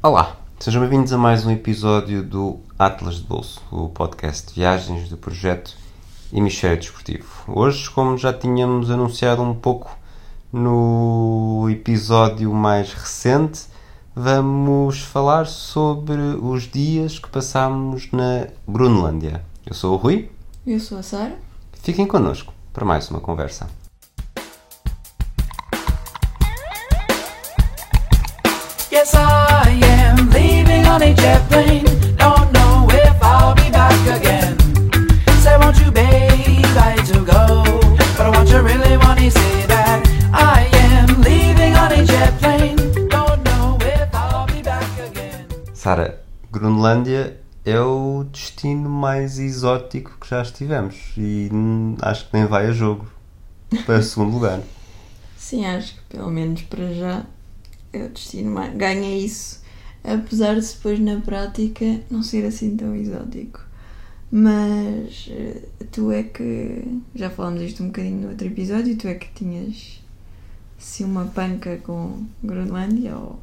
Olá, sejam bem-vindos a mais um episódio do Atlas de Bolso, o podcast de viagens do projeto Hemisfério Desportivo. Hoje, como já tínhamos anunciado um pouco no episódio mais recente, vamos falar sobre os dias que passámos na Grunlândia. Eu sou o Rui. Eu sou a Sara. Fiquem connosco para mais uma conversa. On a jet plane. Don't know if I'll be back again. Say, won't you, babe, I hate to go. But I want you really want to say that I am leaving on a jet plane. Don't know if I'll be back again. Sara, Grunlândia é o destino mais exótico que já estivemos e acho que nem vai a jogo para segundo lugar. Sim, acho que pelo menos para já é o destino mais. ganha isso. Apesar de depois na prática não ser assim tão exótico. Mas eh, tu é que. Já falámos isto um bocadinho no outro episódio, tu é que tinhas assim uma panca com Groenlândia ou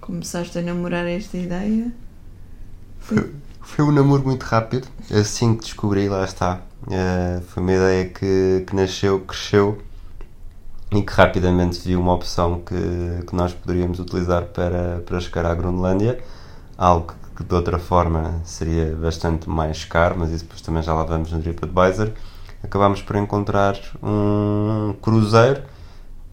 começaste a namorar esta ideia. Foi, foi um namoro muito rápido, assim que descobri, lá está. Eh, foi uma ideia que, que nasceu, cresceu e que rapidamente vi uma opção que, que nós poderíamos utilizar para, para chegar à Groenlândia, algo que de outra forma seria bastante mais caro, mas isso depois também já lá vamos no TripAdvisor. Acabámos por encontrar um cruzeiro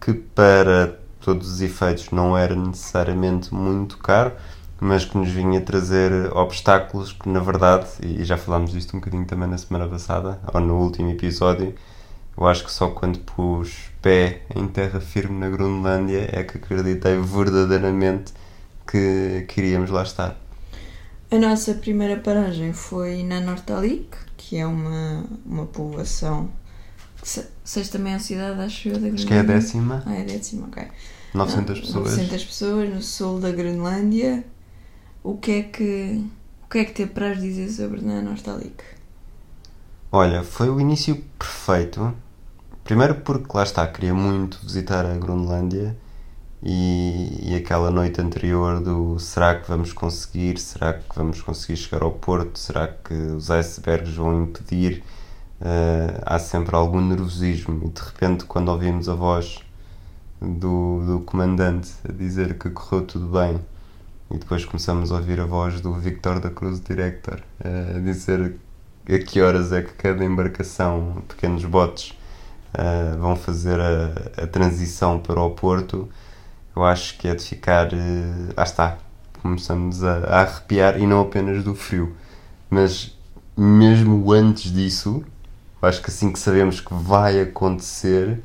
que para todos os efeitos não era necessariamente muito caro, mas que nos vinha trazer obstáculos que na verdade, e já falámos disto um bocadinho também na semana passada, ou no último episódio, eu acho que só quando pus pé em terra firme na Groenlândia é que acreditei verdadeiramente que, que iríamos lá estar. A nossa primeira paragem foi na Nortalik, que é uma, uma povoação. Se- Sexta também é a cidade, acho eu, da Acho que é a Groenlândia. décima, Ah, é a décima, ok. 900 Ah, pessoas. 900 pessoas no sul da Groenlândia. O que é que, o que, é que te apraz dizer sobre na Nortalik? Olha, foi o início perfeito. Primeiro porque lá está, queria muito visitar a Groenlândia e, e aquela noite anterior do será que vamos conseguir? Será que vamos conseguir chegar ao Porto? Será que os icebergs vão impedir? Eh, há sempre algum nervosismo e de repente quando ouvimos a voz do, do comandante a dizer que correu tudo bem e depois começamos a ouvir a voz do Victor da Cruz Director eh, a dizer a que horas é que cada embarcação, pequenos botes, eh, vão fazer a, a transição para o Porto, eu acho que é de ficar. Uh, ah está, começamos a, a arrepiar e não apenas do frio, mas mesmo antes disso, acho que assim que sabemos que vai acontecer,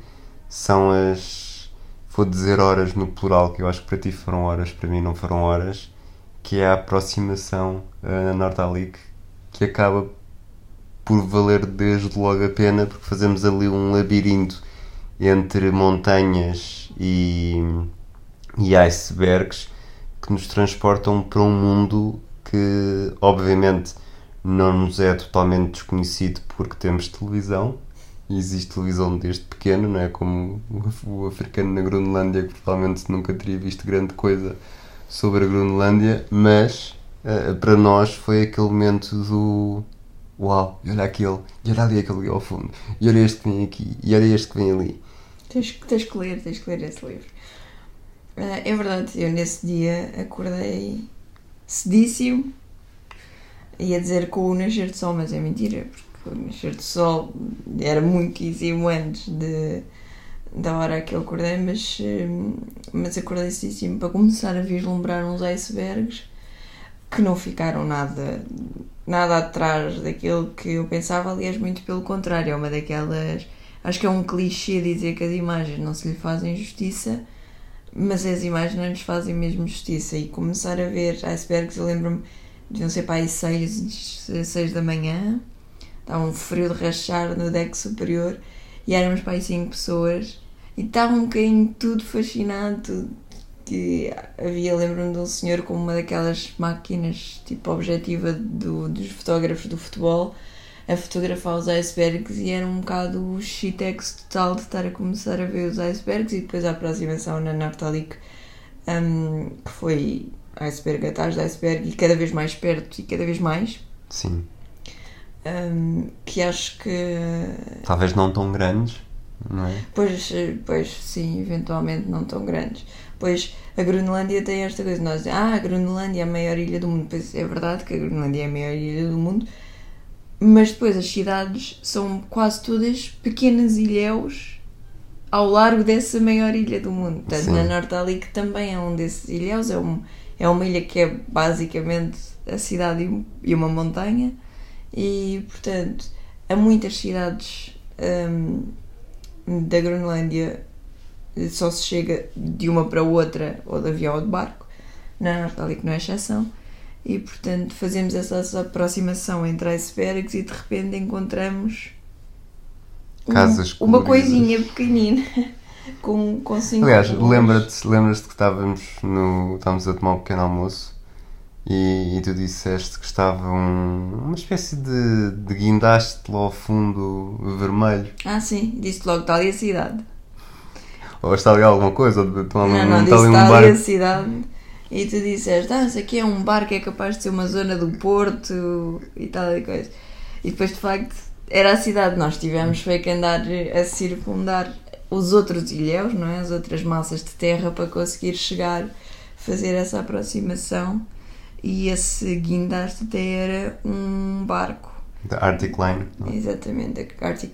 são as. Vou dizer horas no plural, que eu acho que para ti foram horas, para mim não foram horas, que é a aproximação uh, na Nordalic, que acaba por valer desde logo a pena, porque fazemos ali um labirinto entre montanhas e, e icebergs que nos transportam para um mundo que, obviamente, não nos é totalmente desconhecido porque temos televisão. Existe televisão desde pequeno, não é? Como o africano na Groenlândia, que provavelmente nunca teria visto grande coisa sobre a Groenlândia, mas uh, para nós foi aquele momento do uau, e olha aquele, e olha ali aquele ali ao fundo, e olha este que vem aqui, e olha este que vem ali. Tens, tens que ler, tens que ler esse livro. Ah, é verdade, eu nesse dia acordei cedíssimo. Ia dizer com o nascer do sol, mas é mentira, porque o nascer do sol era muitíssimo antes de, da hora que eu acordei, mas, hum, mas acordei cedíssimo para começar a vislumbrar uns icebergs que não ficaram nada, nada atrás daquilo que eu pensava, aliás, muito pelo contrário, é uma daquelas. Acho que é um clichê dizer que as imagens não se lhe fazem justiça, mas as imagens não lhes fazem mesmo justiça. E começar a ver icebergs, eu lembro-me não sei para aí 6, seis da manhã, estava um frio de rachar no deck superior e éramos para aí 5 pessoas e estava um bocadinho tudo fascinado. Tudo, que havia, lembro-me de um senhor com uma daquelas máquinas tipo objetiva do, dos fotógrafos do futebol a fotografar os icebergs e era um bocado o shitex total de estar a começar a ver os icebergs e depois a aproximação na Nartalik um, que foi iceberg atrás de iceberg e cada vez mais perto e cada vez mais. Sim. hum, que acho que Talvez não tão grandes, não é? Pois, eh, pois, sim, eventualmente não tão grandes. Pois a Groenlândia tem esta coisa, nós dizemos, ah, a Groenlândia é a maior ilha do mundo. Pois é verdade que a Groenlândia é a maior ilha do mundo, mas depois as cidades são quase todas pequenas ilhéus ao largo dessa maior ilha do mundo. Portanto, Sim. na Nortalic também é um desses ilhéus, é, um, é uma ilha que é basicamente a cidade e uma montanha, e portanto, há muitas cidades. hum, da Groenlândia só se chega de uma para outra ou de avião ou de barco. Na Nortalic não é exceção. E portanto fazemos essa aproximação entre icebergs e de repente encontramos um- Casas uma coisinha pequenina com, com cinco Aliás, lembra-te lembras que estávamos, no, estávamos a tomar um pequeno almoço e, e tu disseste que estava um- uma espécie de, de guindaste lá ao fundo vermelho. Ah sim, disse logo está ali a cidade. Ou está ali alguma coisa? Ou está ali, não, não, está ali um ali a cidade. E tu disseste, ah, isso aqui é um bar que é capaz de ser uma zona do Porto e tal e coisa. E depois, de facto, era a cidade. Nós tivemos foi que andar a circundar os outros ilhéus, não é? As outras massas de terra para conseguir chegar, fazer essa aproximação. E esse guindaste até era um barco. Da Arctic Line. não é? Exatamente, a Arctic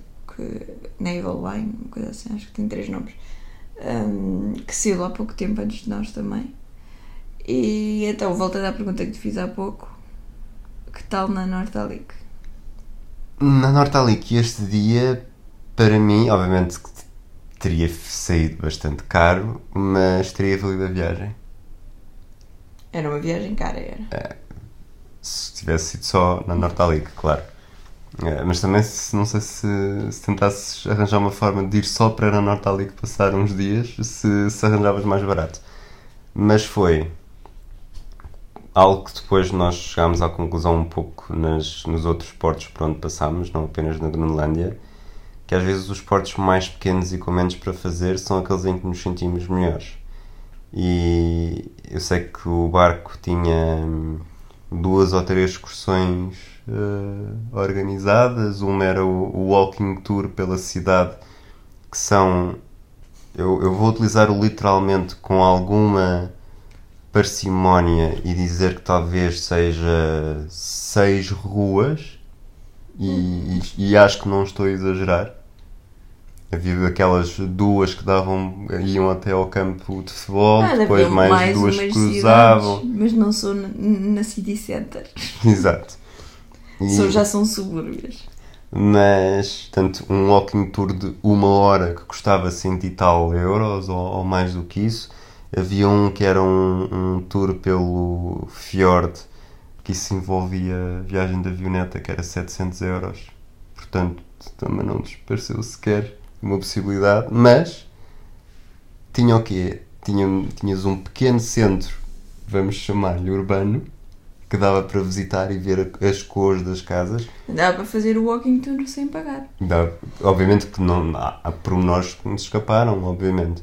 Naval Line, uma coisa assim, acho que tem três nomes. Um, que saiu há pouco tempo antes de nós também. E então, voltando à pergunta que te fiz há pouco: que tal na Nortalic? Na Nortalic este dia, para mim, obviamente que teria saído bastante caro, mas teria valido a viagem. Era uma viagem cara, era. Se tivesse sido só na Nortalic, claro. Eh, Mas também se, não sei se, se tentasses arranjar uma forma de ir só para a Nortalic passar uns dias, se, se arranjavas mais barato. Mas foi algo que depois nós chegámos à conclusão um pouco nas, nos outros portos por onde passámos, não apenas na Groenlândia, que às vezes os portos mais pequenos e com menos para fazer são aqueles em que nos sentimos melhores. E eu sei que o barco tinha hum, duas ou três excursões eh, organizadas. Uma era o, o walking tour pela cidade, que são. Eu, eu vou utilizar o literalmente com alguma parcimónia e dizer que talvez seja seis ruas, e, e, e acho que não estou a exagerar. Havia aquelas duas que davam, iam até ao campo de futebol, Ah, depois havia mais, duas que cruzavam. cidades, mas não sou na, na City Center. Exato. São, já são subúrbios. mas, portanto, um walking tour de uma hora que custava cento e tal euros ou, ou mais do que isso. Havia um que era um, um tour pelo Fjord, que isso envolvia viagem de avioneta, que era 700 euros. Portanto, também não nos pareceu sequer uma possibilidade, mas tinha o quê? Tinha, tinhas um pequeno centro, vamos chamar-lhe urbano, que dava para visitar e ver as cores das casas. Dá para fazer o walking tour sem pagar. Dá- obviamente que não há, há pormenores que nos escaparam, obviamente.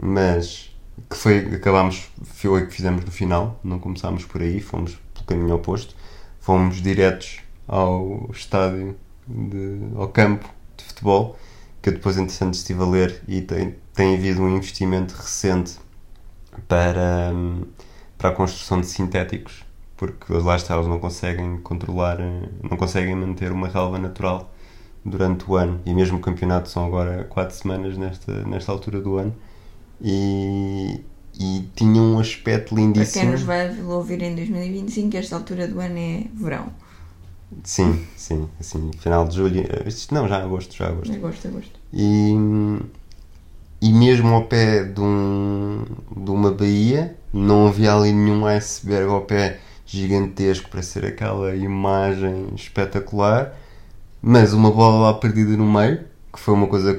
Mas que foi, acabámos, foi o que fizemos no final, não começámos por aí, fomos pelo caminho oposto, fomos diretos ao estádio, de, ao campo de futebol, que eu depois entretanto estive a ler e tem, tem havido um investimento recente para, hum, para a construção de sintéticos, porque lá está, eles não conseguem controlar, eh, não conseguem manter uma relva natural durante o ano. E mesmo o campeonato são agora 4 semanas nesta, nesta altura do ano. E, e tinha um aspecto Para quem lindíssimo. nos vai ouvir em 2025, esta altura do ano é verão. Sim, sim, assim, final de julho. eh, Não, já agosto, já agosto. Agosto, agosto. E, e mesmo ao pé de, um, de uma baía, não havia ali nenhum iceberg ao pé gigantesco para ser aquela imagem espetacular, mas uma bola lá perdida no meio, que foi uma coisa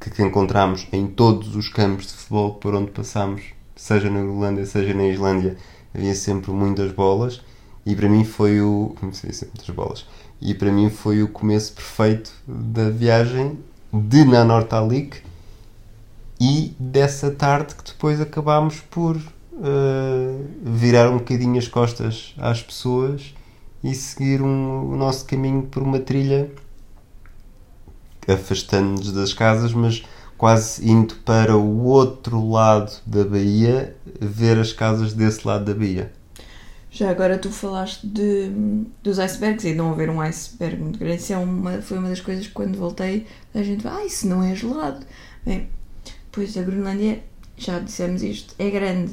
que, que, encontramos em todos os campos de futebol por onde passámos, seja na Irlanda, seja na Islândia, havia sempre muitas bolas. E para mim foi o. Como se diz, muitas bolas. E para mim foi o começo perfeito da viagem de Nanortalik e dessa tarde que depois acabámos por eh, virar um bocadinho as costas às pessoas e seguir um- o nosso caminho por uma trilha afastando-nos das casas, mas quase indo para o outro lado da baía, ver as casas desse lado da baía. Já agora tu falaste de, dos icebergs e não haver um iceberg muito grande. Isso é uma, foi uma das coisas que quando voltei a gente vai, ah, isso não é gelado. Bem, pois a Groenlândia, já dissemos isto, é grande.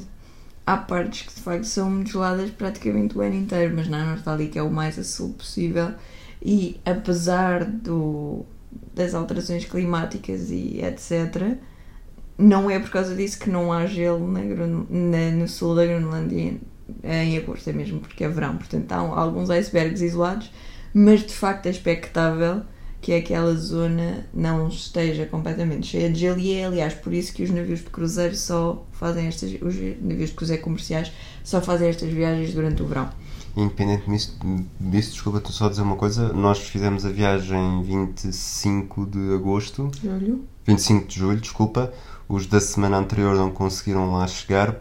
Há partes que de facto são geladas praticamente o ano inteiro, mas na Nortálica é o mais a sul possível e apesar do, das alterações climáticas e etc., não é por causa disso que não há gelo na, na- no sul da Groenlândia em agosto, é mesmo porque é verão. Portanto, há alguns icebergs isolados, mas de facto é expectável que aquela zona não esteja completamente cheia de gelo. E é aliás por isso que os navios de cruzeiro só fazem estas, os navios de cruzeiro comerciais só fazem estas viagens durante o verão. Independentemente disso, desculpa, tu só dizer uma coisa, nós fizemos a viagem 25 de agosto, Julho? 25 de julho, desculpa, os da semana anterior não conseguiram lá chegar.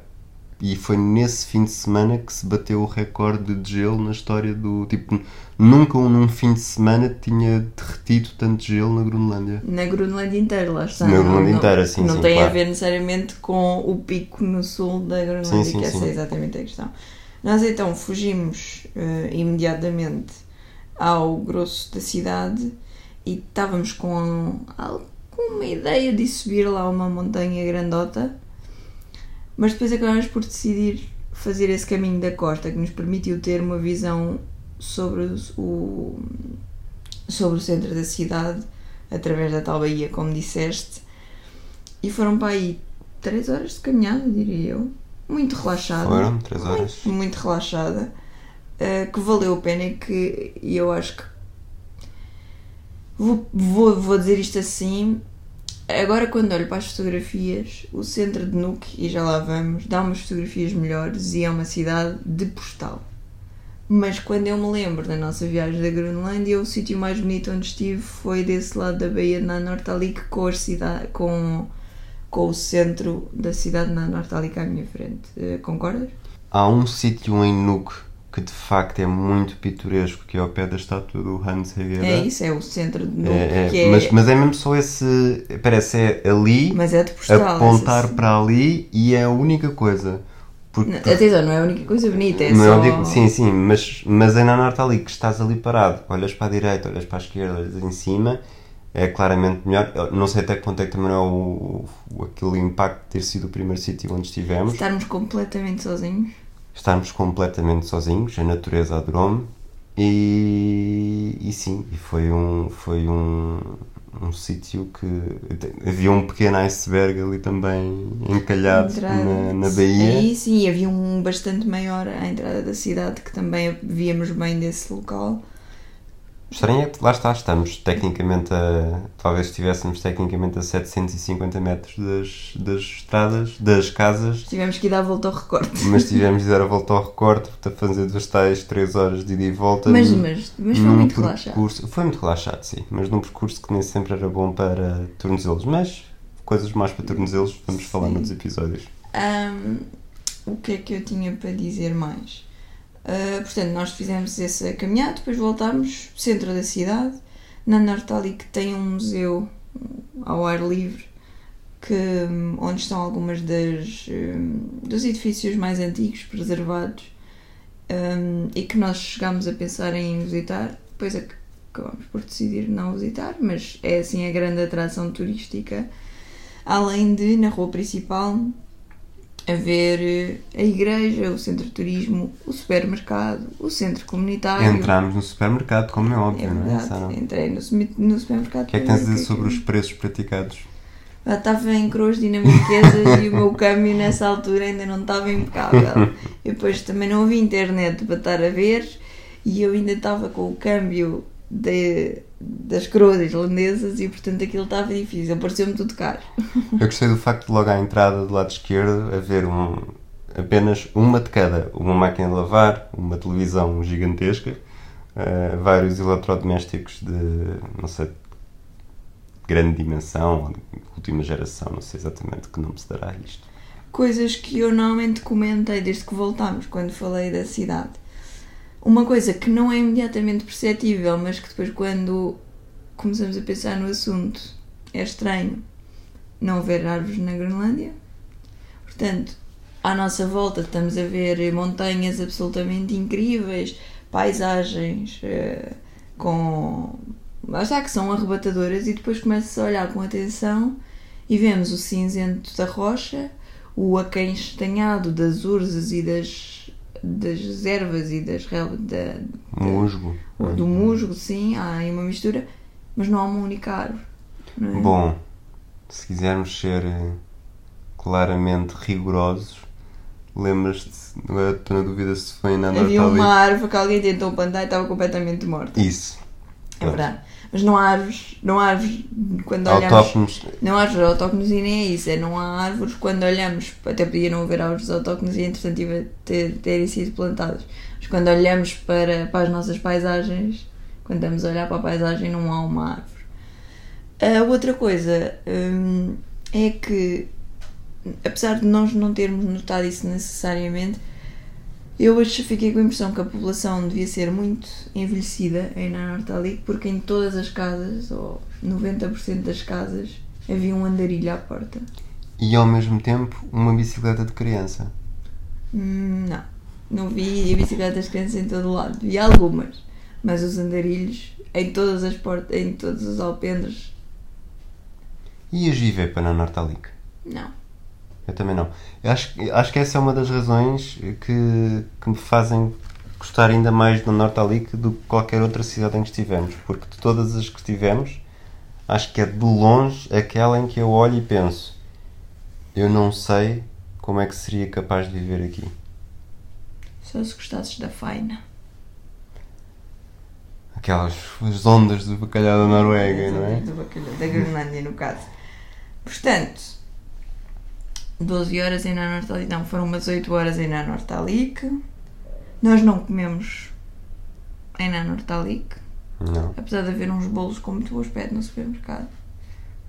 E foi nesse fim de semana que se bateu o recorde de gelo na história do tipo nunca num fim de semana tinha derretido tanto gelo na Groenlândia. Na Groenlândia inteira, lá está. Na Groenlândia não- inteira, sim, Não sim, tem a claro. ver necessariamente com o pico no sul da Groenlândia, Sim, sim, que essa é exatamente a questão. Nós então fugimos eh, imediatamente ao grosso da cidade e estávamos com alguma ideia de subir lá uma montanha grandota, mas depois acabámos por decidir fazer esse caminho da costa que nos permitiu ter uma visão sobre o, sobre o centro da cidade através da tal baía, como disseste, e foram para aí 3 horas de caminhada, diria eu. Muito relaxada. Foram, três horas. Muito, muito relaxada. eh, que valeu a pena e que eu acho que. Vou, vou, vou dizer isto assim. Agora, quando olho para as fotografias, o centro de Nuuk, e já lá vamos, dá umas fotografias melhores e é uma cidade de postal. Mas quando eu me lembro da nossa viagem da Groenlândia, o sítio mais bonito onde estive foi desse lado da Baía de Nanortalik com, cidade, com, com o centro da cidade de Nanortalik à minha frente. Eh, concordas? Há um sítio em Nuuk que de facto é muito pitoresco, que é ao pé da estátua do Hans Hegera. É isso, é o centro de Nuuk, É, é, é... Mas, mas é mesmo só esse. Parece é ali, mas é de postal. apontar para ali e é a única coisa. Porque Atenção, não é a única coisa bonita, é não só... eu digo- sim, sim, mas, mas é na norte ali que estás ali parado, olhas para a direita, olhas para a esquerda, olhas em cima, é claramente melhor. Eu Não sei até que ponto é que também é o, o- aquele impacto de ter sido o primeiro sítio onde estivemos. Estarmos completamente sozinhos. estarmos completamente sozinhos, a natureza adorou-me e, e sim, e foi um, foi um, um sítio que havia um pequeno iceberg ali também encalhado Entrada. na, na baía. Aí sim, havia um bastante maior à entrada da cidade que também víamos bem desse local. Estranho é que lá está, estamos tecnicamente a. Talvez estivéssemos tecnicamente a 750 metros das, das estradas, das casas, Tivemos que ir dar a volta ao recorte. mas tivemos de dar a volta ao recorte para fazer duas tais 3 horas de ida e volta. Mas, num- mas, mas foi muito relaxado. percurso, Foi muito relaxado, sim, mas num percurso que nem sempre era bom para tornozelos. Mas coisas mais para tornozelos vamos falar Sim. noutros episódios. Ahm, o que é que eu tinha para dizer mais? Ah, portanto, nós fizemos essa caminhada, depois voltámos, centro da cidade, na Nortali que tem um museu ao ar livre, que, hum, onde estão algumas das, hum, dos edifícios mais antigos preservados hum, e que nós chegámos a pensar em visitar, depois ac- acabámos por decidir não visitar, mas é assim a grande atração turística. Além de, na rua principal, haver eh, a igreja, o centro de turismo, o supermercado, o centro comunitário. Entramos no supermercado, como é óbvio, É não é? verdade, Sara? entrei no, no supermercado. O que é que tens a ver dizer o sobre os preços praticados? Estava em cruz dinamarquesas e o meu câmbio nessa altura ainda não estava impecável. E depois também não havia internet para estar a ver e eu ainda estava com o câmbio de, das coroas irlandesas e portanto aquilo estava difícil, pareceu-me tudo caro. Eu gostei do facto de logo à entrada do lado esquerdo haver um, apenas uma de cada. Uma máquina de lavar, uma televisão gigantesca, eh, vários eletrodomésticos de, não sei, grande dimensão, última geração, não sei exatamente que nome se dará a isto. coisas que eu normalmente comentei desde que voltámos, quando falei da cidade. Uma coisa que não é imediatamente perceptível, mas que depois, quando começamos a pensar no assunto, é estranho não ver árvores na Groenlândia. Portanto, à nossa volta estamos a ver montanhas absolutamente incríveis, paisagens eh, com. Já que são arrebatadoras, e depois começa a olhar com atenção e vemos o cinzento da rocha, o aquenstanhado das urzes e das, das ervas e das rel- da, da- Musgo. do musgo, sim, há aí uma mistura, mas não há uma única árvore. É? Bom, se quisermos ser eh, claramente rigorosos, lembras-te, agora estou na dúvida se foi na Havia uma árvore que alguém tentou plantar e estava completamente morta. Isso. É verdade. Mas não há árvores, não há árvores quando olhamos. Não há árvores autóctones e nem é isso, é não há árvores quando olhamos, até podia não haver árvores autóctones e entretanto tive- ter, terem sido plantadas. Mas quando olhamos para, para as nossas paisagens, quando estamos a olhar para a paisagem, não há uma árvore. A outra coisa hum, é que, apesar de nós não termos notado isso necessariamente, eu hoje fiquei com a impressão que a população devia ser muito envelhecida em Nanortalik, porque em todas as casas, ou 90% das casas, havia um andarilho à porta. E ao mesmo tempo uma bicicleta de criança. Hum, não, não vi bicicletas de crianças em todo lado. Vi algumas, mas os andarilhos em todas as portas, em todos os alpendres, E ias viver para na Nortalic? não. Eu também não. Eu acho, acho que essa é uma das razões que, que me fazem gostar ainda mais da Nortalic do que qualquer outra cidade em que estivemos. Porque de todas as que estivemos, acho que é de longe aquela em que eu olho e penso: eu não sei como é que seria capaz de viver aqui. Só se gostasses da faina. Aquelas as ondas do bacalhau da Noruega, não é? Do bacalhau, da Groenlândia, no caso. Portanto, 12 horas em Nanortalik, não, foram umas 8 horas em Nanortalik. Nós não comemos em Nanortalik, Não. apesar de haver uns bolos com muito bom aspecto no supermercado.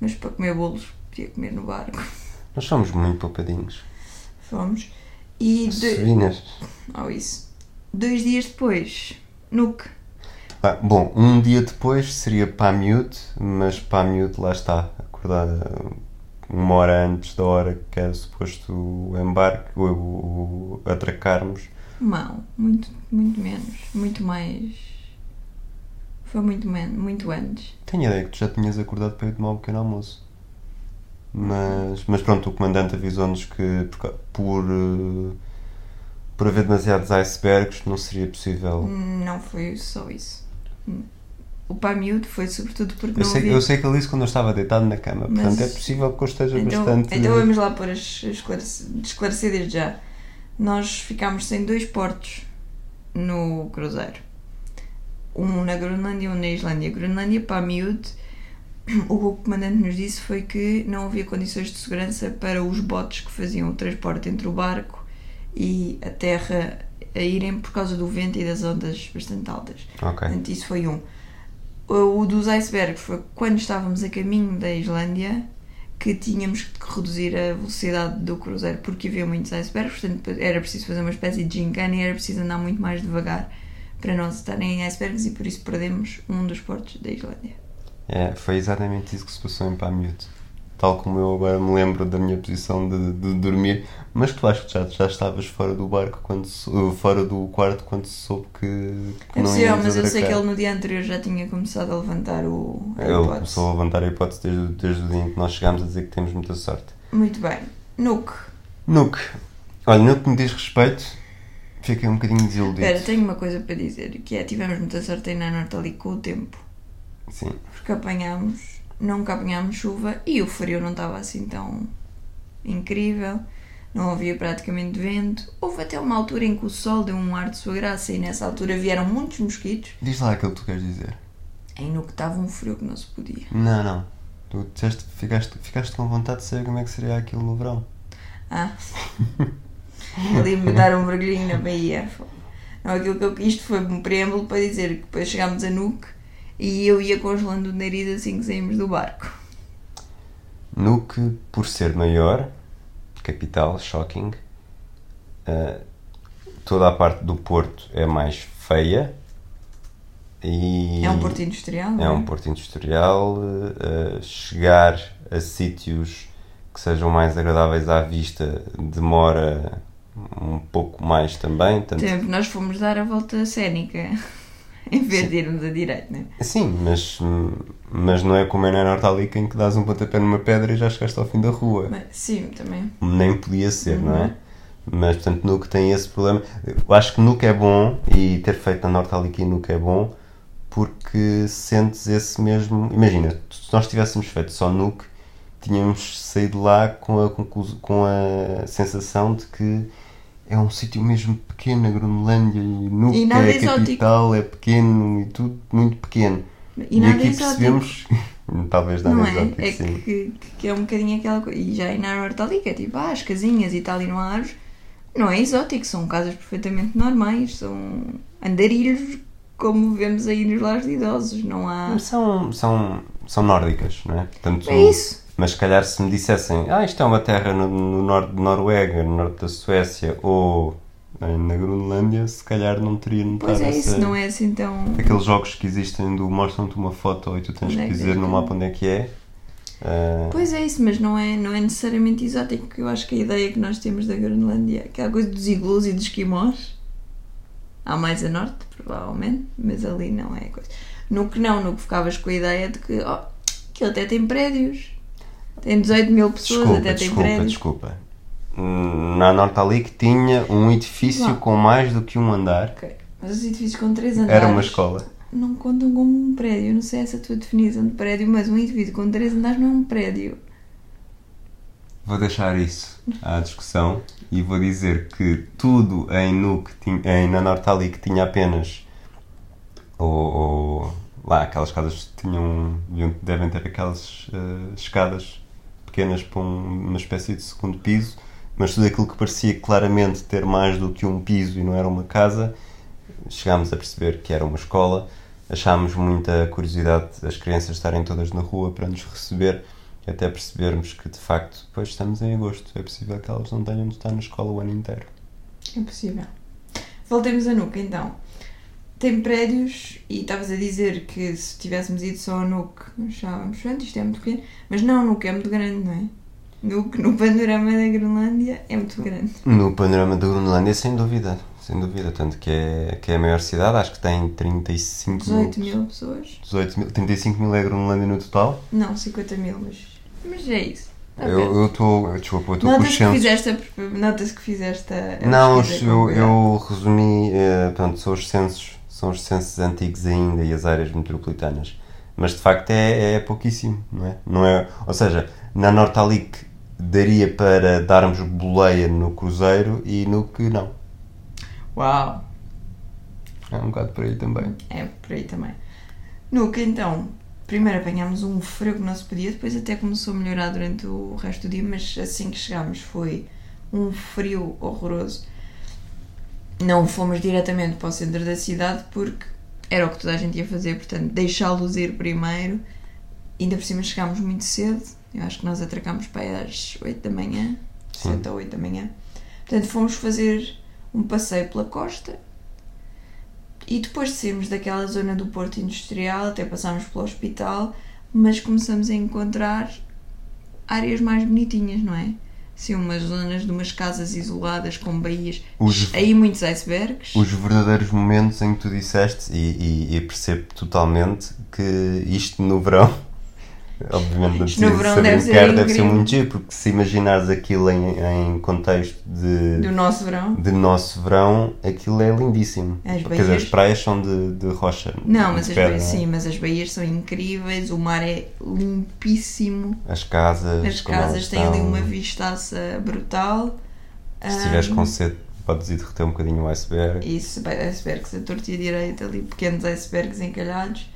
Mas para comer bolos, podia comer no barco. Nós somos muito poupadinhos. Fomos. E, de... Sevinas. oh, isso. dois dias depois, Nuke. Ah, bom, um dia depois seria Pamiute, mas Pamiute lá está, acordada uma hora antes da hora que era suposto o embarque, o, o, o atracarmos. Não, muito, muito menos. Muito mais. Foi muito, muito antes. Tenho a ideia que tu já tinhas acordado para ir tomar um pequeno almoço. Mas, mas pronto, o comandante avisou-nos que por, por, eh, por haver demasiados icebergs não seria possível. Não foi só isso. O pai miúdo foi sobretudo porque Eu não sei, eu sei que ele disse quando eu estava deitado na cama, Mas- portanto é possível que eu esteja Então, bastante. então vamos lá por as esclarece- esclarecer desde já. Nós ficámos sem dois portos no cruzeiro. Um na Groenlândia e um na Islândia. Groenlândia, para miúdo, o que o comandante nos disse foi que não havia condições de segurança para os botes que faziam o transporte entre o barco e a terra a irem por causa do vento e das ondas bastante altas. Ok. Portanto, isso foi um. O dos icebergs foi quando estávamos a caminho da Islândia que tínhamos que reduzir a velocidade do cruzeiro porque havia muitos icebergs, portanto era preciso fazer uma espécie de gincana e era preciso andar muito mais devagar para não estarem em icebergs e por isso perdemos um dos portos da Islândia. É, foi exatamente isso que se passou em Pamiúdo. Tal como eu agora me lembro da minha posição de, de dormir, mas tu acho que já, já estavas fora do barco, quando sou- fora do quarto, quando se soube que, que É não possível, mas eu sei que ele no dia anterior já tinha começado a levantar o. a Ele hipótese. começou a levantar a hipótese desde, desde o dia em que nós chegámos a dizer que temos muita sorte. Muito bem. Nuke. Nuke, olha, no que me diz respeito, fiquei um bocadinho desiludido. Espera, tenho uma coisa para dizer, que é tivemos muita sorte em Nanorte ali com o tempo. Sim, porque apanhámos, nunca apanhámos chuva e o frio não estava assim tão incrível, não havia praticamente vento. Houve até uma altura em que o sol deu um ar de sua graça e nessa altura vieram muitos mosquitos, diz lá aquilo que tu queres dizer. em no que estava um frio que não se podia. Não, não. Tu disseste, ficaste, ficaste com vontade de saber como é que seria aquilo no verão. Ah, ali me dar um mergulhinho na Bahia. Não, aquilo que eu, isto foi um preâmbulo para dizer que depois chegámos a Nuke e eu ia congelando o nariz assim que saímos do barco. Nuke, por ser maior, capital, shocking. Uh, toda a parte do Porto é mais feia. E É um porto industrial, não é um porto industrial. uh, chegar a sítios que sejam mais agradáveis à vista demora um pouco mais também. Tanto... Exemplo, nós fomos dar a volta cénica em vez de irmos a direito, não é? Sim, mas, mas não é como é na Nortalica em que dás um pontapé numa pedra e já chegaste ao fim da rua. Mas, sim, também. Nem podia ser, não Uhum. é? Mas, portanto, Nuke tem esse problema. Eu acho que Nuke é bom e ter feito na Nortalica e Nuke é bom porque sentes esse mesmo. Imagina, se nós tivéssemos feito só Nuke, tínhamos saído lá com a, com a sensação de que é um sítio mesmo pequeno, a Groenlândia e Nuke E é a capital, é pequeno e tudo muito pequeno. E nada aqui exótico. percebemos, talvez nada Não é? exótico, É sim. que, que é um bocadinho aquela coisa. E já aí na Hortalica é tipo, ah, as casinhas e tal, e não há árvores. Não é exótico, são casas perfeitamente normais, são andarilhos como vemos aí nos lares de idosos. Não há. São, são, são nórdicas, não é? Portanto, É isso. Mas se calhar se me dissessem, ah, isto é uma terra no, no norte de Noruega, no norte da Suécia ou eh, na Groenlândia, se calhar não teria notado Pois é essa- isso, não é assim tão. Aqueles jogos que existem do mostram-te uma foto e tu tens Onde é que que dizer no que- mapa onde é que é. Ah, Pois é isso, mas não é, não é necessariamente exótico, porque eu acho que a ideia que nós temos da Groenlândia, aquela coisa dos iglus e dos esquimós, há mais a norte, provavelmente, mas ali não é a coisa. No que não, no que ficavas com a ideia de que, oh, aquilo até tem prédios, tem 18 mil pessoas, desculpa, até tem desculpa, prédios. desculpa. Hum, Na Nortalic tinha um edifício Não. com mais do que um andar. Ok, Mas os edifícios com 3 andares Era uma escola. não contam como um prédio. Não sei essa tua definição de prédio, mas um edifício com 3 andares não é um prédio. Vou deixar isso à discussão e vou dizer que tudo em Nuke, em, na Nortalic tinha apenas ou, ou lá aquelas casas que tinham devem ter aquelas eh, escadas pequenas para um- uma espécie de segundo piso mas tudo aquilo que parecia claramente ter mais do que um piso e não era uma casa chegámos a perceber que era uma escola achámos muita curiosidade as crianças estarem todas na rua para nos receber até percebermos que de facto depois estamos em agosto é possível que elas não tenham de estar na escola o ano inteiro É possível. Voltemos a Nuca então. Tem prédios e estavas a dizer que se tivéssemos ido só a Nuke achávamos, pronto, isto é muito pequeno. Mas não, Nuke é muito grande, não é? Nuke no panorama da Groenlândia é muito grande. No panorama da Groenlândia, sem dúvida, sem dúvida, tanto que é, que é a maior cidade, acho que tem 35 18 mil pessoas. 18 mil 35 mil é a Groenlândia no total. Não, 50 mil, mas, mas é isso. Está Eu estou, desculpa, eu estou com os Nota-se que fizeste a, Não, eu, eu resumi, eh, portanto, são os censos, são os censos antigos ainda e as áreas metropolitanas. Mas de facto é, é pouquíssimo, não é? não é? Ou seja, na Nortalic daria para darmos boleia no cruzeiro e no que não. Uau! É um bocado por aí também. É por aí também. Nuca, então, primeiro apanhámos um frio que não se podia, depois até começou a melhorar durante o resto do dia, mas assim que chegámos foi um frio horroroso. Não fomos diretamente para o centro da cidade porque era o que toda a gente ia fazer, portanto, deixá-los ir primeiro. Ainda por cima chegámos muito cedo, eu acho que nós atracámos para às 8 da manhã, Sim. 7 ou 8 da manhã. Portanto, fomos fazer um passeio pela costa e depois de sairmos daquela zona do Porto Industrial, até passámos pelo hospital, mas começamos a encontrar áreas mais bonitinhas, não é? Assim, umas zonas de umas casas isoladas com baías. Os- Aí muitos icebergs. Os verdadeiros momentos em que tu disseste, e, e, e percebo totalmente que isto no verão, obviamente Isto precisa no verão deve ser era, deve ser muito giro, porque se imaginares aquilo em, em contexto de, Do nosso verão. de nosso verão, aquilo é lindíssimo. As Quer dizer, as praias são de, de rocha. Não, mas as pedra, é? sim, mas as baías são incríveis, o mar é limpíssimo, As casas. as casas têm ali uma vistaça brutal. Se estiveres Ahm, com sede, podes ir derreter um bocadinho o iceberg. Isso, icebergs a torta e direita, ali pequenos icebergs encalhados.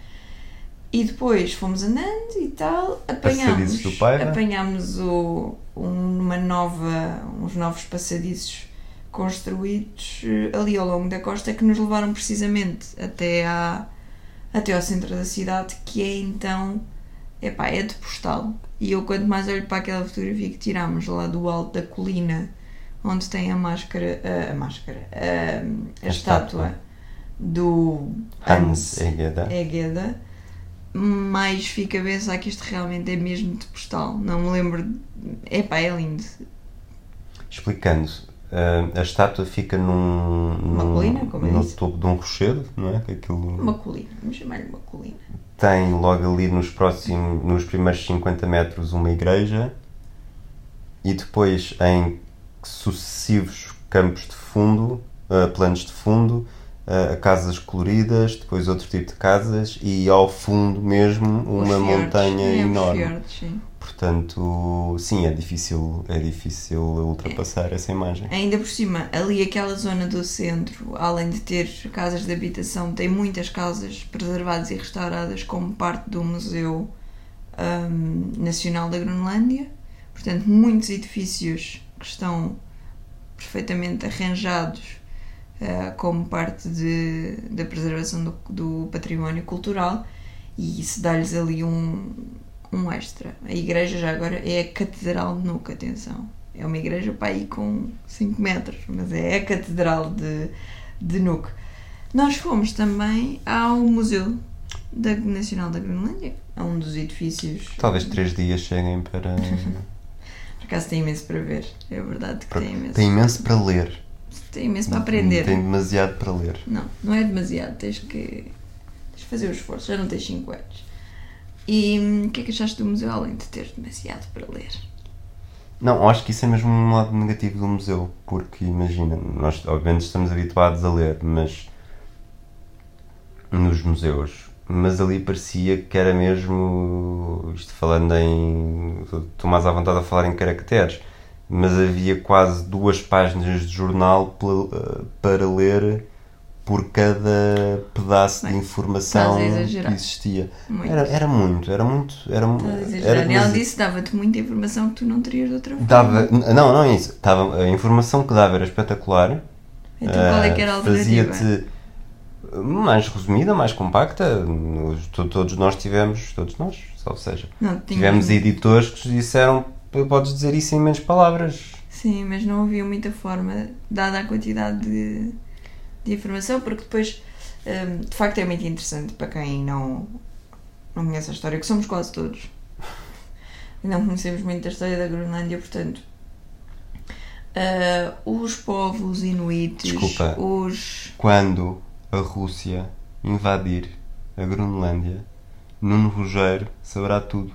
E depois fomos andando e tal, apanhámos, Paiva. apanhámos o, um- uma nova, uns novos passadiços construídos eh, ali ao longo da costa que nos levaram precisamente até, à, até ao centro da cidade, que é então epá, é de postal. E eu, quanto mais olho para aquela fotografia que tirámos lá do alto da colina, onde tem a máscara, a, a máscara, a, a, A estátua, estátua. do Hans Egeda. Egeda, mais fica a pensar que isto realmente é mesmo de postal. Não me lembro. de- Epá, é lindo. Explicando, ah, a estátua fica num, Uma num- colina, como eu no topo de um rochedo, não é? Aquilo Uma colina, vamos chamar-lhe uma colina. tem logo ali nos próximos, nos primeiros 50 metros uma igreja e depois em sucessivos campos de fundo, ah, planos de fundo, ah, casas coloridas, depois outro tipo de casas e ao fundo mesmo uma fiordes. montanha É, enorme. fiordes, sim. Portanto, sim, é difícil, é difícil ultrapassar essa imagem. Ainda por cima, ali aquela zona do centro, além de ter casas de habitação, tem muitas casas preservadas e restauradas como parte do Museu hum, Nacional da Groenlândia. Portanto, muitos edifícios que estão perfeitamente arranjados ah, como parte de, da preservação do, do património cultural e isso dá-lhes ali um, um extra. A igreja já agora é a Catedral de Nuca, atenção. É uma igreja para aí com 5 metros, mas é a Catedral de, de Nuuk. Nós fomos também ao Museu da Nacional da Groenlândia, a um dos edifícios. Talvez três dias cheguem para. Por acaso tem imenso para ver, é verdade que para- tem imenso. Tem imenso para ler. Tem imenso para aprender. Tem demasiado para ler. Não, não é demasiado, tens que, tens fazer o esforço, já não tens 5 anos. E hum, o que é que achaste do museu além de ter demasiado para ler? Não, acho que isso é mesmo um lado negativo do museu, porque imagina, nós obviamente estamos habituados a ler, mas nos museus, mas ali parecia que era mesmo, isto falando em, mais à vontade a falar em caracteres, mas havia quase duas páginas de jornal pela- para ler por cada pedaço de Bem, informação estás a que existia. Muito. Era, era muito, era muito, era, era exagerar. Ela disse dava-te muita informação que tu não terias de outra forma. Dava, não, não é isso. Dava, a informação que dava era espetacular. Então qual é que era a alternativa? Fazia-te mais resumida, mais compacta. Todos nós tivemos, todos nós, salvo seja, Não, tivemos editores que nos disseram "P- podes dizer isso em menos palavras. Sim, mas não havia muita forma, dada a quantidade de, de informação, porque depois, hum, de facto, é muito interessante para quem não, não conhece a história, que somos quase todos. E não conhecemos muito a história da Groenlândia, portanto. ah, os povos inuites, Desculpa. os. Quando a Rússia invadir a Groenlândia, Nuno Rogério saberá tudo.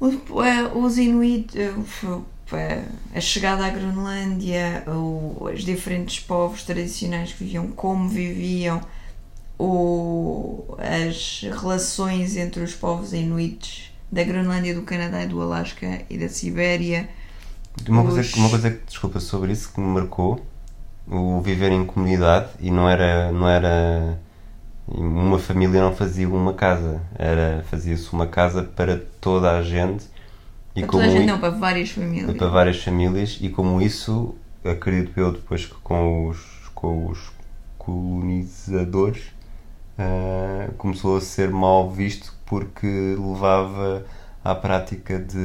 Os, eh, os Inuit, eh, a chegada à Groenlândia, os diferentes povos tradicionais que viviam, como viviam, as relações entre os povos Inuits da Groenlândia, do Canadá e do Alasca e da Sibéria. Uma coisa, Os- uma coisa que, desculpa, sobre isso que me marcou, o viver em comunidade e não era, não era uma família não fazia uma casa, era fazia-se uma casa para toda a gente e para como toda a gente, não, para várias famílias. para várias famílias e como isso acredito eu depois que com os com os colonizadores ah, começou a ser mal visto porque levava à prática de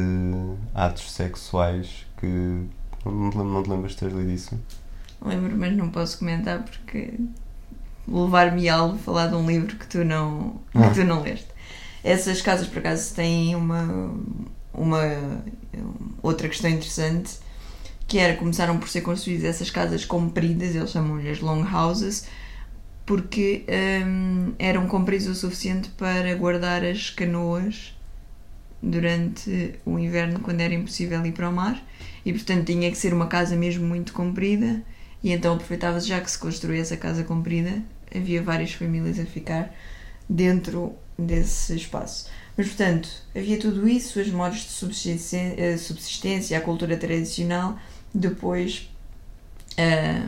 atos sexuais que não te, lem- não te lembras de teres lido isso? Lembro, mas não posso comentar porque levar-me a falar de um livro que tu não, Ah. que tu não leste. Essas casas, por acaso, têm uma, uma outra questão interessante que era começaram por ser construídas essas casas compridas, eles chamam-lhes long houses, porque hum, eram compridos o suficiente para guardar as canoas durante o inverno quando era impossível ir para o mar e portanto tinha que ser uma casa mesmo muito comprida e então aproveitava-se já que se construía essa casa comprida havia várias famílias a ficar dentro desse espaço. Mas portanto havia tudo isso os modos de subsistência, eh, subsistência a cultura tradicional depois eh,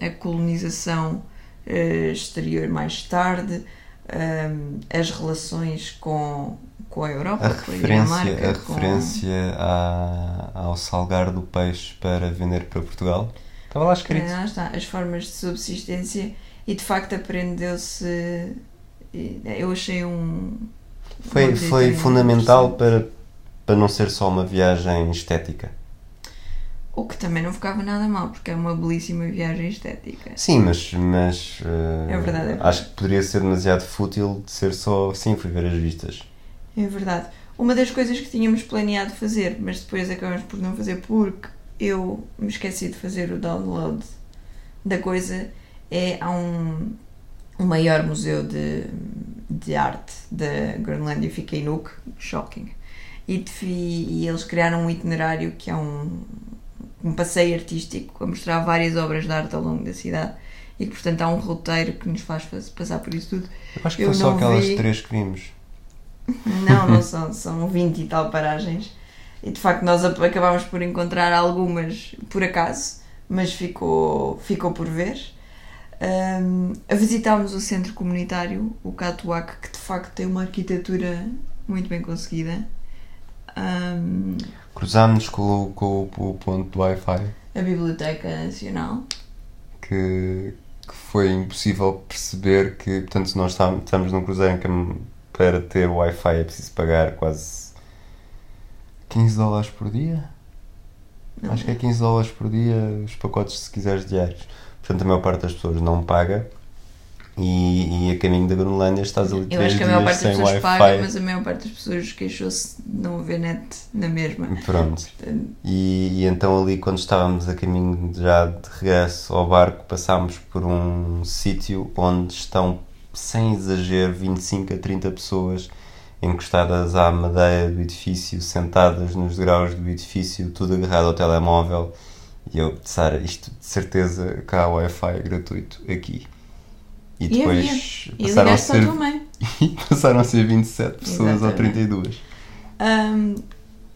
a colonização eh, exterior mais tarde as relações com, com a Europa A com a referência, Dinamarca a com- referência à- ao salgar do peixe para vender para Portugal? Estava lá escrito. Lá está, as formas de subsistência e de facto aprendeu-se. e Eu achei um, Foi, foi fundamental para, para não ser só uma viagem estética. O que também não ficava nada mal, porque é uma belíssima viagem estética. Sim, mas, mas eh, É verdade, é verdade. acho que poderia ser demasiado fútil de ser só sim, fui ver as vistas. É verdade. Uma das coisas que tínhamos planeado fazer, mas depois acabamos por não fazer porque eu me esqueci de fazer o download da coisa, é há um, o maior museu de, de arte da Groenlândia, fica em Nuuk, shocking. E, e eles criaram um itinerário que é um, um passeio artístico a mostrar várias obras de arte ao longo da cidade e que portanto há um roteiro que nos faz passar por isso tudo. Eu acho que Eu foi só aquelas vi. três que vimos. Não, não são, são 20 e tal paragens. E de facto nós acabámos por encontrar algumas por acaso, mas ficou, ficou por ver. Ahm, visitámos o centro comunitário, o Catuac, que de facto tem uma arquitetura muito bem conseguida. Ahm, Cruzámos com, o- com o- o ponto do Wi-Fi a Biblioteca Nacional. que, que foi impossível perceber que, portanto, se nós estamos, estamos num cruzeiro em que para ter Wi-Fi é preciso pagar quase 15 dólares por dia. Não. Acho que é 15 dólares por dia os pacotes se quiseres diários. Portanto, a maior parte das pessoas não paga e, e a caminho da Groenlândia estás ali Eu acho que a maior parte das pessoas paga, mas a maior parte das pessoas queixou-se de não haver net na mesma. Pronto. Portanto, E, e então ali quando estávamos a caminho já de regresso ao barco passámos por um sítio onde estão, sem exagero, 25 a 30 pessoas encostadas à madeira do edifício, sentadas nos degraus do edifício, tudo agarrado ao telemóvel. E eu, Sara, isto de certeza que há Wi-Fi gratuito aqui. E depois E passaram a, ser, passaram a ser 27 pessoas ou Exatamente. 32. Ahm,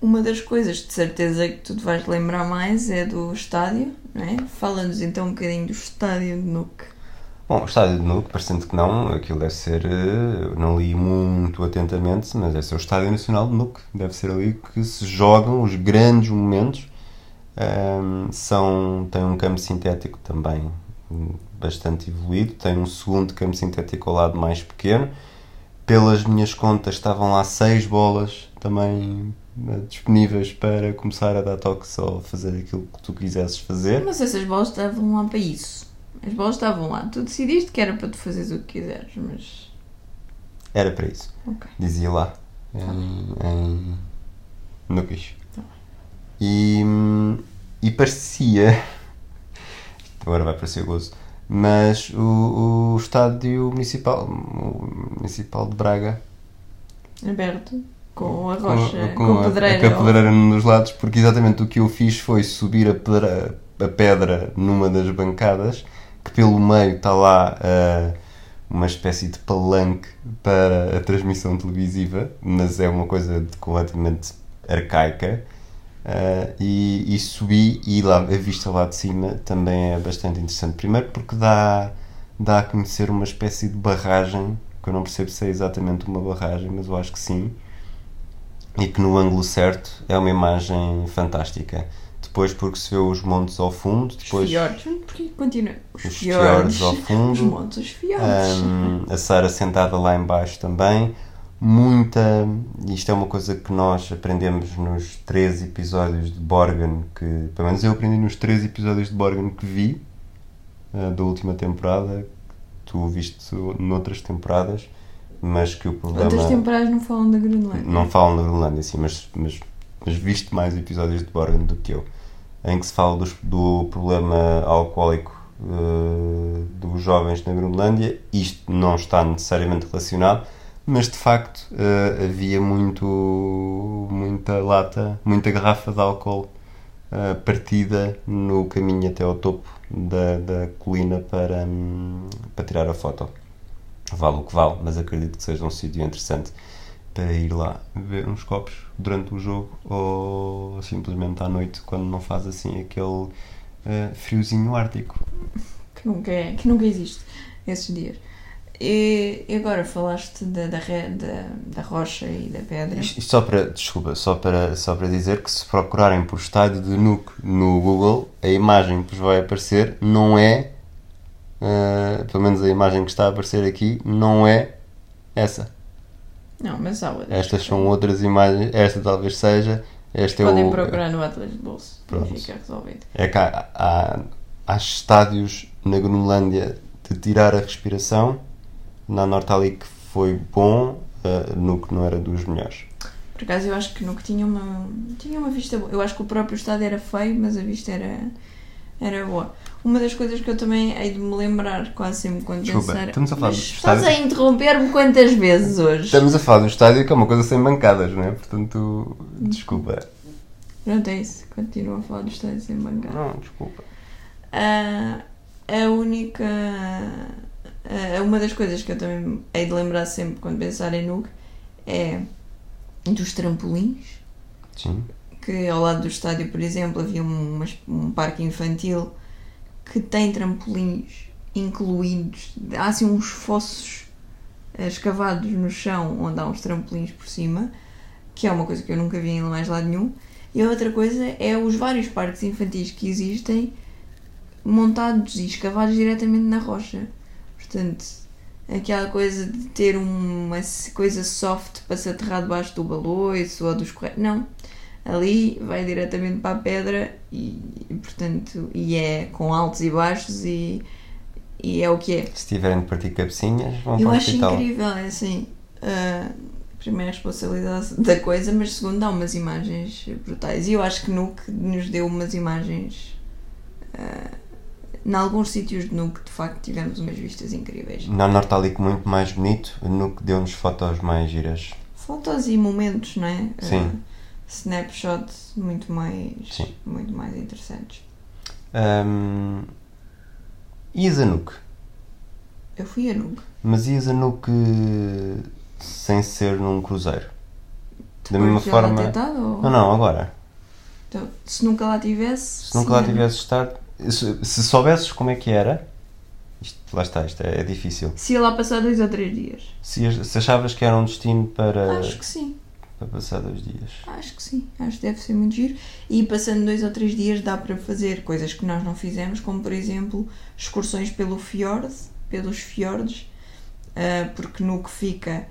uma das coisas de certeza que tu te vais lembrar mais é do estádio, não é? Fala-nos então um bocadinho do estádio de Nuuk. Bom, o estádio de Nuuk, parecendo que não, aquilo deve ser, eh, não li muito atentamente, mas deve ser o Estádio Nacional de Nuuk. Deve ser ali que se jogam os grandes momentos. Ahm, são, tem um campo sintético também bastante evoluído, tem um segundo campo sintético ao lado mais pequeno. Pelas minhas contas, estavam lá seis bolas também eh, disponíveis para começar a dar toques ou fazer aquilo que tu quisesses fazer. Não sei se as bolas estavam lá para isso. As bolas estavam lá. Tu decidiste que era para tu fazeres o que quiseres, mas. Era para isso. Ok. dizia lá em, em no Tá e, e parecia agora vai parecer gozo mas o, o estádio municipal o municipal de Braga Aberto. Com a rocha. Com, com a a, pedreira. a pedreira num dos lados porque exatamente o que eu fiz foi subir a pedra, a pedra numa das bancadas que pelo meio está lá ah, uma espécie de palanque para a transmissão televisiva mas é uma coisa completamente arcaica ah, e, e subi e lá, a vista lá de cima também é bastante interessante primeiro porque dá, dá a conhecer uma espécie de barragem que eu não percebo se é exatamente uma barragem mas eu acho que sim e que no ângulo certo é uma imagem fantástica. Depois porque se vê os montes ao fundo, Os depois fiordes. Porquê que continua? Os, Os fiordes. fiordes ao fundo. Os montes, os fiordes. hum, a Sara sentada lá embaixo também. Muita. Isto é uma coisa que nós aprendemos nos três episódios de Borgen, que pelo menos eu aprendi nos três episódios de Borgen que vi eh, da última temporada. Tu viste noutras temporadas, mas que o problema. Outras temporadas não falam da Groenlândia. Não falam da Groenlândia, sim, mas, mas, mas viste mais episódios de Borgen do que eu, em que se fala dos- do problema alcoólico eh, dos jovens na Groenlândia. Isto não está necessariamente relacionado, mas de facto eh, havia muito, muita lata, muita garrafa de álcool eh, partida no caminho até ao topo da, da colina para, hum, para tirar a foto. Vale o que vale, mas acredito que seja um sítio interessante para ir lá ver uns copos durante o jogo ou simplesmente à noite quando não faz assim aquele eh, friozinho ártico. que nunca, é, que nunca existe esses dias. E, e agora falaste da, da, da, rocha e da pedra. Isto, isto só para, desculpa, só para, só para dizer que se procurarem por estádio de Nuke no Google, a imagem que vos vai aparecer não é, eh, pelo menos a imagem que está a aparecer aqui, não é essa. Não, mas há outras. Estas são outras imagens. Esta talvez seja. Este é Podem o. procurar no Atlas de Bolso. Pronto. E fica resolvido. É que há, há, há estádios na Groenlândia de tirar a respiração. Na Nortali que foi bom, eh, no que não era dos melhores. Por acaso eu acho que no que tinha uma, tinha uma vista boa. Eu acho que o próprio estádio era feio, mas a vista era, era boa. Uma das coisas que eu também hei de me lembrar quase sempre quando Desculpa, pensar. estamos a falar Mas estás a interromper-me quantas vezes hoje? Estamos a falar de um estádio que é uma coisa sem bancadas, não é? Portanto, desculpa. Pronto, é isso. Continuo a falar do estádio sem bancada. Não, desculpa. Ah, a única. Ah, uma das coisas que eu também hei de lembrar sempre quando pensar em Nuke é dos trampolins. Sim. Que ao lado do estádio, por exemplo, havia um, um parque infantil que tem trampolins incluídos. Há assim uns fossos ah, escavados no chão onde há uns trampolins por cima, que é uma coisa que eu nunca vi em mais lado nenhum. E a outra coisa é os vários parques infantis que existem montados e escavados diretamente na rocha. Portanto, aquela coisa de ter uma coisa soft para se aterrar debaixo do baloiço ou dos correios. Não. Ali vai diretamente para a pedra e, portanto, e é com altos e baixos e, e é o que é. Se tiverem de partir cabecinhas, vão Eu para o acho hospital. incrível, é assim. ah, primeiro a responsabilidade da coisa, mas segundo dá umas imagens brutais. E eu acho que Nuke nos deu umas imagens. ah, em alguns sítios de Nuke, de facto, tivemos umas vistas incríveis. Na Nortalic muito mais bonito, que deu-nos fotos mais giras. Fotos e momentos, não é? Ah, Sim. snapshots muito mais, Sim. muito mais interessantes. Ahm, ias a Nuke, Eu fui a Nuke. mas ias a Nuke sem ser num cruzeiro. Da mesma forma. ter estado, ou- Não, não, agora. Então, se nunca lá tivesse. Se nunca sim, lá era. tivesses estado. Se, se soubesses como é que era. Isto, lá está, isto é, é difícil. Se ia lá passar dois ou três dias. Se, se achavas que era um destino para, Acho que sim. para passar dois dias. Acho que sim, acho que deve ser muito giro. E passando dois ou três dias dá para fazer coisas que nós não fizemos, como por exemplo excursões pelo fiord, pelos fiordes, ah, porque no que fica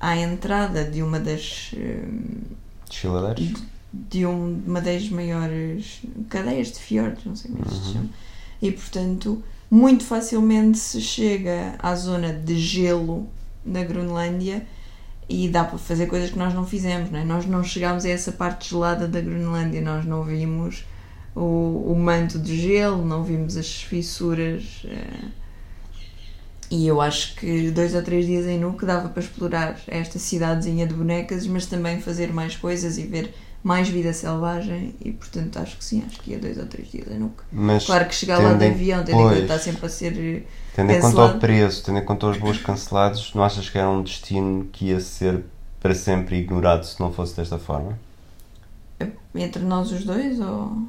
à entrada de uma das hum, Desfiladeiros? De um- uma das maiores cadeias de fiordes, não sei como é que se chama. E portanto, muito facilmente se chega à zona de gelo da Groenlândia e dá para fazer coisas que nós não fizemos, não é? Nós não chegámos a essa parte gelada da Groenlândia, nós não vimos o, o manto de gelo, não vimos as fissuras. eh, e eu acho que dois ou três dias em Nuuk dava para explorar esta cidadezinha de bonecas, mas também fazer mais coisas e ver mais vida selvagem. E portanto acho que sim, acho que ia dois ou três dias em Nuuk. Mas Claro que chegar lá de avião, tendo em conta está sempre a ser. Tendo em conta o preço, tendo em conta os voos cancelados, não achas que era um destino que ia ser para sempre ignorado se não fosse desta forma? Entre nós os dois ou.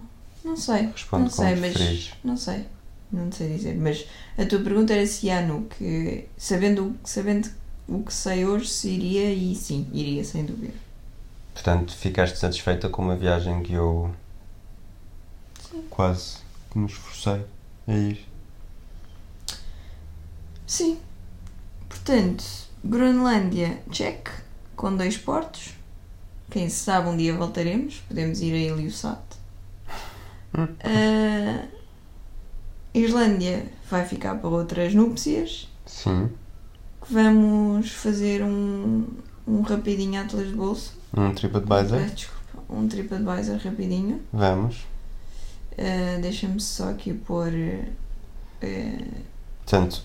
Não sei. Responde não sei, mas. Não sei. Não sei dizer. Mas a tua pergunta era se há no que. Sabendo, sabendo o que sei hoje, se iria e sim, iria sem dúvida. Portanto, ficaste satisfeita com uma viagem que eu quase que me esforcei a ir. Sim. Portanto, Groenlândia, check, com dois portos. Quem sabe um dia voltaremos, podemos ir a Ilhusat. Ah, Islândia vai ficar para outras núpcias. Sim. Vamos fazer um, um rapidinho Atlas de bolso. Um TripAdvisor? Ah, Desculpa, um TripAdvisor rapidinho. Vamos. Ah, Deixa-me só aqui pôr. ah, Portanto,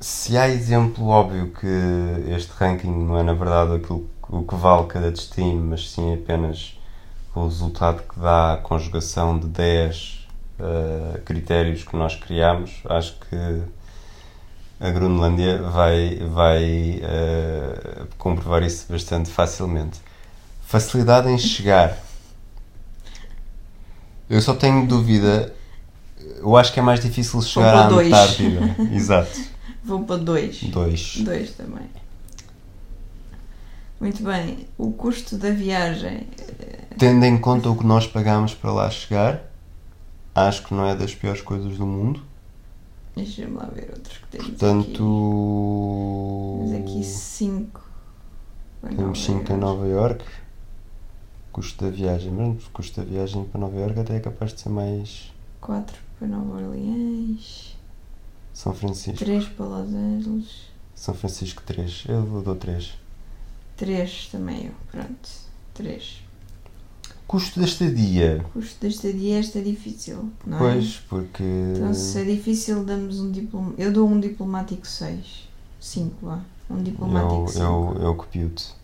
se há exemplo óbvio que este ranking não é na verdade aquilo o que vale cada destino, mas sim apenas o resultado que dá a conjugação de 10 eh, critérios que nós criamos, acho que a Groenlândia vai, vai eh, comprovar isso bastante facilmente. Facilidade em chegar. Eu só tenho dúvida. Eu acho que é mais difícil chegar à dois. Antártida. Exato. vou para dois. Dois. Dois também. Muito bem. O custo da viagem. Tendo em conta o que nós pagámos para lá chegar, acho que não é das piores coisas do mundo. Deixa-me lá ver outros que temos aqui. Portanto. Temos aqui cinco. Temos 5 em Nova York. Custo da viagem, mas o custo da viagem para Nova York até é capaz de ser mais 4 para Nova Orleans. São Francisco. 3 para Los Angeles. São Francisco 3. Eu dou 3. 3 também eu. Pronto. 3. Custo da estadia. Custo da estadia, esta é difícil, não é? Pois, porque. Então, se é difícil, damos um diploma. Eu dou um diplomático 6. 5, vá. Um diplomático eu, 5. eu, eu copio-te.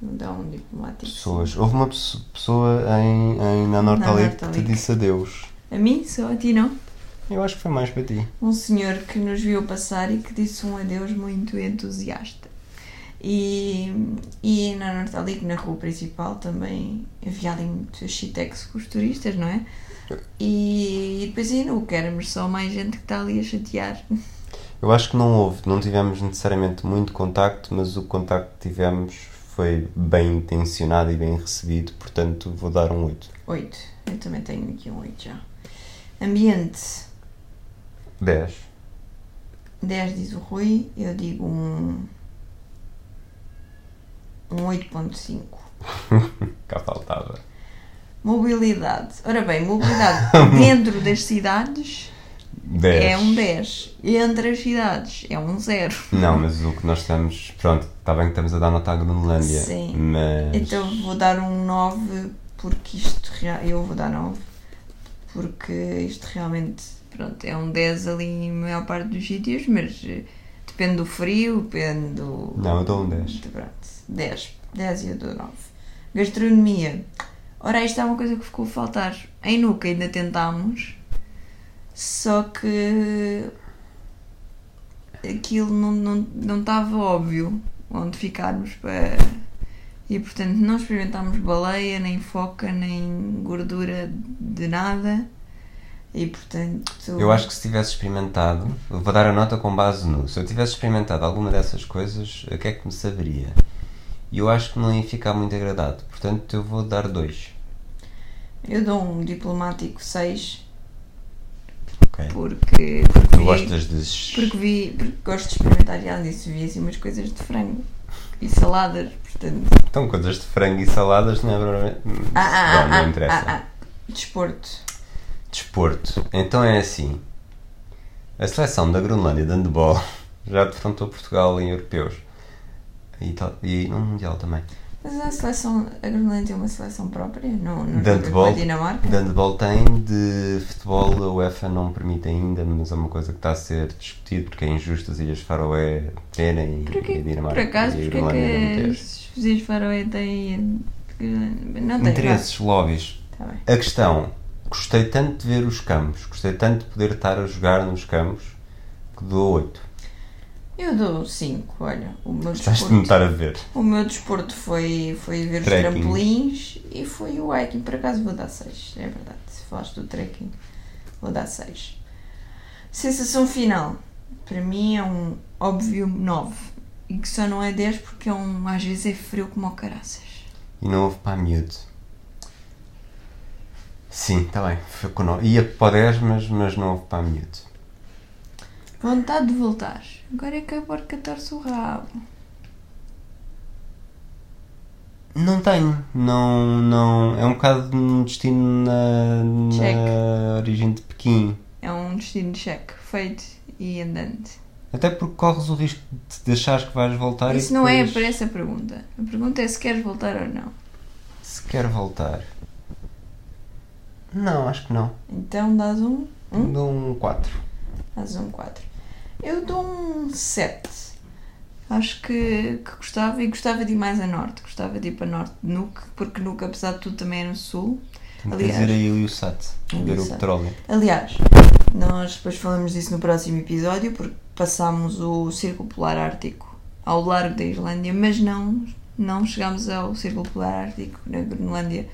Dá um diplomático Pessoas. Houve uma pesso- pessoa em, em na Nortalic que te disse adeus. A mim, só a ti não. Eu acho que foi mais para ti. Um senhor que nos viu passar e que disse um adeus muito entusiasta. E, e na Nortalic, na rua principal, também havia ali muito shitex com os turistas, não é? E, depois aí não éramos só mais gente que está ali a chatear. Eu acho que não houve, não tivemos necessariamente muito contacto, mas o contacto que tivemos foi bem intencionado e bem recebido, portanto vou dar um 8. 8. Eu também tenho aqui um 8 já. Ambiente. 10. 10 diz o Rui, eu digo um. Um 8.5. Cá faltava. Mobilidade. Ora bem, mobilidade dentro das cidades 10. é um 10. Entre as cidades é um 0. Não, mas o que nós estamos. Pronto, está bem que estamos a dar nota à Groenlândia. Sim. Mas. Então vou dar um 9 porque isto. Eu vou dar 9 porque isto realmente. Pronto, é um 10 ali em maior parte dos sítios, mas eh, depende do frio, depende do. Não, eu dou um 10. de- Pronto, 10. 10 e eu dou 9. Gastronomia. Ora, isto é uma coisa que ficou a faltar. Em Nuca ainda tentámos, só que aquilo não não não estava óbvio onde ficarmos para. E portanto não experimentámos baleia, nem foca, nem gordura de nada. E portanto. Eu acho que se tivesse experimentado, vou dar a nota com base no. Se eu tivesse experimentado alguma dessas coisas, o que é que me saberia? E eu acho que não ia ficar muito agradado. Portanto, eu vou dar 2. Eu dou um diplomático 6 Ok. porque. porque Tu vi- gostas de. Porque vi, porque gosto de experimentar já disso, vi assim umas coisas de frango e saladas, portanto. Então, coisas de frango e saladas não é propriamente- Ah, ah, ah, não interessa. ah, ah. Desporto. Desporto. Então é assim. A seleção da Groenlândia de handball já defrontou Portugal em europeus. E, tal, e no Mundial também. Mas a seleção, a Groenlândia tem uma seleção própria? Não, não De handball? Dinamarca? De handball tem, de futebol a UEFA não permite ainda, mas é uma coisa que está a ser discutido porque é injusto as Ilhas Faroé terem Por, e a? Dinamarca Por acaso, porque é não que os vizinhos Faroé têm. Não tem. Interesses, lobbies. Tá. A questão, gostei tanto de ver os campos, gostei tanto de poder estar a jogar nos campos, que dou 8. Eu dou 5, olha. O meu Estás de desporto, me estar a ver. o meu desporto foi, foi ver os Trekking. trampolins e foi o hiking. Por acaso vou dar 6, é verdade. Se falaste do trekking, vou dar 6. Sensação final. Para mim é um óbvio 9. E que só não é 10 porque é um, às vezes é frio como o caraças. E não houve para miúdo. Sim, está bem. Foi com nove. Ia para o 10, mas, mas não houve para miúdo. Vontade de voltar. Agora é que a porca torce o rabo. Não tenho. Não, não. É um bocado um destino na, na origem de Pequim. É um destino de cheque, feito e andante. Até porque corres o risco de achares que vais voltar Isso e não é para essa pergunta. A pergunta é se queres voltar ou não. Se quer voltar. Não, acho que não. Então dás um. Um? Dou um 4. Dás um 4. Eu dou um 7. Acho que, que gostava e gostava de ir mais a norte. Gostava de ir para norte de Nuke, porque Nuke, apesar de tudo, também é no sul. Tem que dizer aí o Iusat. Ver o petróleo. Aliás, nós depois falamos disso no próximo episódio, porque passámos o Círculo Polar Ártico ao largo da Islândia, mas não, não chegámos ao Círculo Polar Ártico na Groenlândia.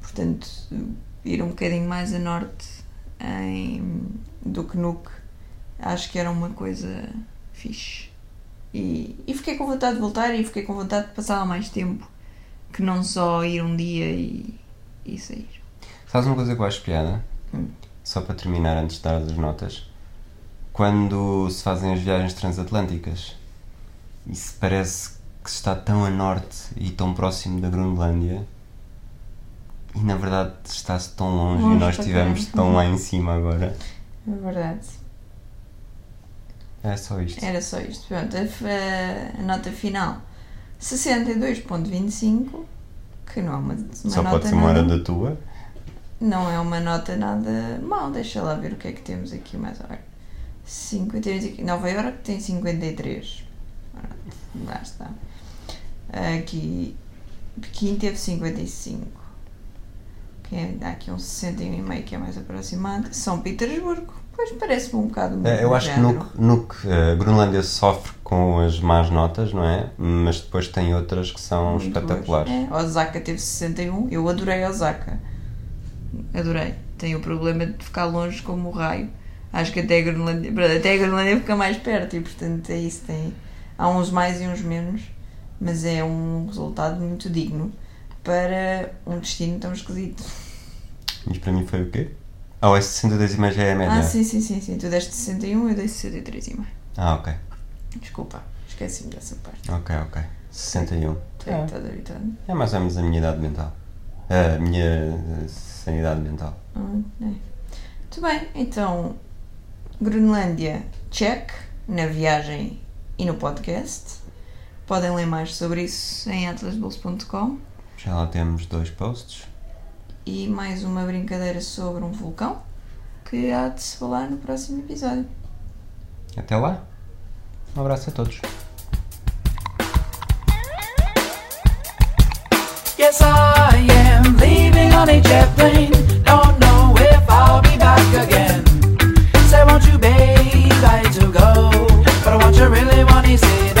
Portanto, ir um bocadinho mais a norte em, do que Nuuk, acho que era uma coisa fixe. E, e fiquei com vontade de voltar e fiquei com vontade de passar lá mais tempo que não só ir um dia e, e sair. Sabes uma coisa que eu acho piada? Hum. Só para terminar, antes de dar as notas. Quando se fazem as viagens transatlânticas, isso parece que se está tão a norte e tão próximo da Groenlândia e na verdade está-se tão longe, Longe e nós estivemos tão lá em cima agora. É verdade. É só isto. Era só isto. Pronto, a, a nota final 62.25, que não é uma, uma Só nota pode ser uma hora nada, da tua. Não é uma nota nada mal. Deixa lá ver o que é que temos aqui mais. Ora, 53, aqui. Nova Iorque tem 53. Ora, Lá está. Aqui. Pequim teve 55. Que é, aqui um 61,5 que é mais aproximado. São Petersburgo. Pois parece-me um bocado. É, Eu acho que género. no, no que a Groenlândia sofre com as más notas, não é? Mas depois tem outras que são Muito espetaculares. É, Osaka teve 61. Eu adorei Osaka. Adorei. Tem o problema de ficar longe como o raio. Acho que até a Groenlândia, até a Groenlândia fica mais perto e portanto é isso. Tem, há uns mais e uns menos, mas é um resultado muito digno para um destino tão esquisito. Mas para mim foi o quê? Ah, o S62 e já é a média. Ah, sim, sim, sim, sim. Tu deste 61, eu dei 63,5. Ah, ok. Desculpa, esqueci-me dessa parte. Ok, ok. 61. Tu É. é estás habituado. É mais ou menos a minha idade mental. A minha eh, sanidade mental. Ah, é. Muito bem, então Groenlândia, check, na viagem e no podcast. Podem ler mais sobre isso em atlasbulls.com já lá temos dois posts. E mais uma brincadeira sobre um vulcão que há de se falar no próximo episódio. Até lá. Um abraço a todos. Yes, I am leaving on a jet plane. Don't know if I'll be back again. Say, won't you, babe, I to go? But what you really want to see